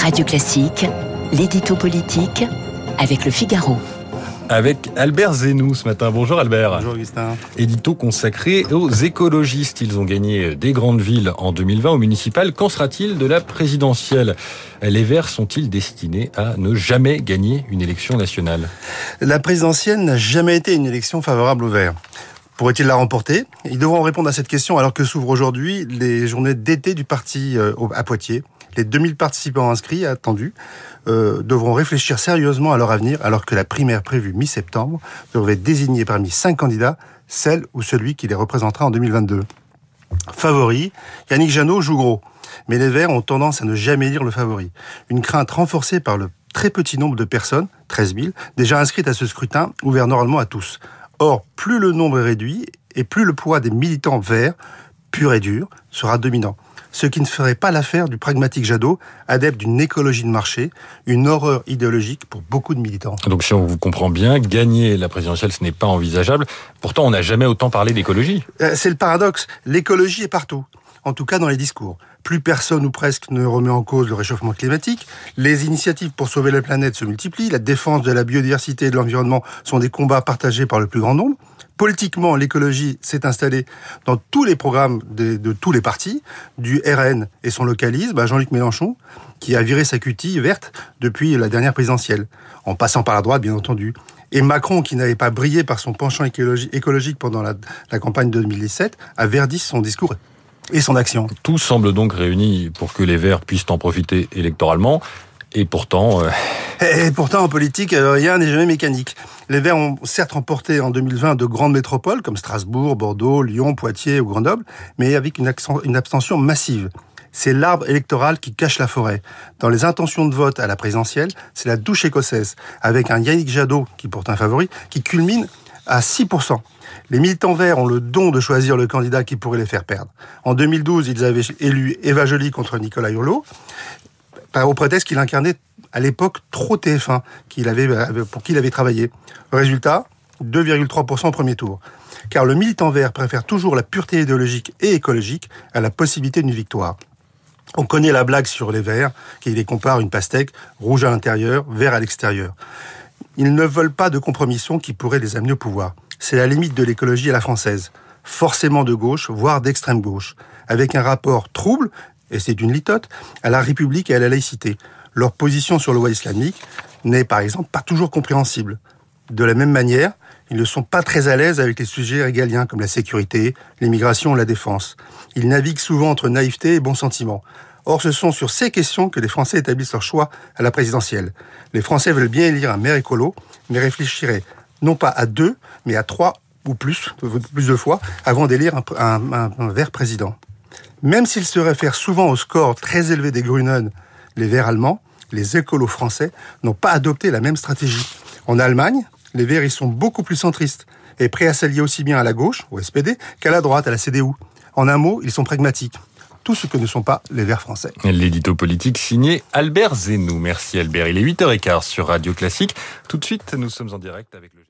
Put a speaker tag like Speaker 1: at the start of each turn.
Speaker 1: Radio Classique, l'édito politique avec le Figaro
Speaker 2: avec Albert Zenou ce matin. Bonjour Albert.
Speaker 3: Bonjour Augustin.
Speaker 2: Édito consacré aux écologistes. Ils ont gagné des grandes villes en 2020 au municipal. Qu'en sera-t-il de la présidentielle? Les Verts sont-ils destinés à ne jamais gagner une élection nationale?
Speaker 3: La présidentielle n'a jamais été une élection favorable aux Verts. Pourrait-il la remporter? Ils devront répondre à cette question alors que s'ouvrent aujourd'hui les journées d'été du parti euh, à Poitiers. Les 2000 participants inscrits, attendus, euh, devront réfléchir sérieusement à leur avenir alors que la primaire prévue mi-septembre devrait désigner parmi cinq candidats celle ou celui qui les représentera en 2022. Favori, Yannick Janot joue gros. Mais les Verts ont tendance à ne jamais lire le favori. Une crainte renforcée par le très petit nombre de personnes, 13 000, déjà inscrites à ce scrutin, ouvert normalement à tous. Or, plus le nombre est réduit, et plus le poids des militants verts, purs et durs, sera dominant ce qui ne ferait pas l'affaire du pragmatique Jadot, adepte d'une écologie de marché, une horreur idéologique pour beaucoup de militants.
Speaker 2: Donc si on vous comprend bien, gagner la présidentielle, ce n'est pas envisageable. Pourtant, on n'a jamais autant parlé d'écologie.
Speaker 3: Euh, c'est le paradoxe. L'écologie est partout, en tout cas dans les discours. Plus personne ou presque ne remet en cause le réchauffement climatique. Les initiatives pour sauver la planète se multiplient. La défense de la biodiversité et de l'environnement sont des combats partagés par le plus grand nombre. Politiquement, l'écologie s'est installée dans tous les programmes de, tous les partis, du RN et son localisme Jean-Luc Mélenchon, qui a viré sa cutie verte depuis la dernière présidentielle, en passant par la droite, bien entendu. Et Macron, qui n'avait pas brillé par son penchant écologique pendant la, la campagne de 2017, a verdi son discours et son action.
Speaker 2: Tout semble donc réuni pour que les Verts puissent en profiter électoralement. Et pourtant... Euh,
Speaker 3: et pourtant, en politique, euh, rien n'est jamais mécanique. Les Verts ont certes remporté en 2020 de grandes métropoles comme Strasbourg, Bordeaux, Lyon, Poitiers ou Grenoble, mais avec une, abstention massive. C'est l'arbre électoral qui cache la forêt. Dans les intentions de vote à la présidentielle, c'est la douche écossaise, avec un Yannick Jadot, qui porte un favori, qui culmine à 6%. Les militants verts ont le don de choisir le candidat qui pourrait les faire perdre. En 2012, ils avaient élu Eva Joly contre Nicolas Hulot au prétexte qu'il incarnait à l'époque trop TF1 qu'il avait, euh, pour qui il avait travaillé. Résultat, 2,3% au premier tour. Car le militant vert préfère toujours la pureté idéologique et écologique à la possibilité d'une victoire. On connaît la blague sur les verts, qui les compare une pastèque, rouge à l'intérieur, vert à l'extérieur. Ils ne veulent pas de compromission qui pourrait les amener au pouvoir. C'est la limite de l'écologie à la française. Forcément de gauche, voire d'extrême gauche. Avec un rapport trouble et c'est une litote, à la République et à la laïcité. Leur position sur le loi islamique n'est par exemple pas toujours compréhensible. De la même manière, ils ne sont pas très à l'aise avec les sujets régaliens comme la sécurité, l'immigration la défense. Ils naviguent souvent entre naïveté et bon sentiment. Or, ce sont sur ces questions que les Français établissent leur choix à la présidentielle. Les Français veulent bien élire un maire écolo, mais réfléchiraient non pas à deux, mais à trois ou plus, plus de fois, avant d'élire un vert président. Même s'ils se réfèrent souvent au score très élevé des Grünen, les Verts allemands, les écolos français n'ont pas adopté la même stratégie. En Allemagne, les Verts y sont beaucoup plus centristes et prêts à s'allier aussi bien à la gauche, au SPD, qu'à la droite, à la CDU. En un mot, ils sont pragmatiques. Tout ce que ne sont pas les Verts français.
Speaker 2: L'édito politique signé Albert Zenou. Merci Albert. Il est 8h15 sur Radio Classique. Tout de suite, nous sommes en direct avec le